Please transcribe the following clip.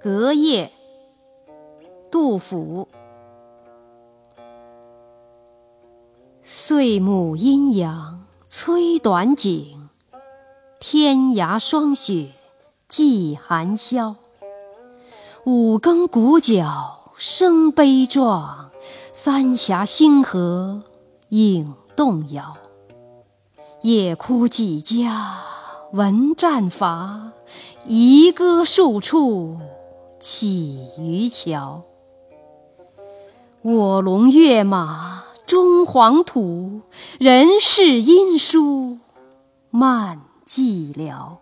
隔夜，杜甫。岁暮阴阳催短景，天涯霜雪霁寒宵。五更鼓角声悲壮，三峡星河影动摇。夜哭几家闻战伐，遗歌数处。起渔樵，我龙跃马终黄土，人世音书漫寂寥。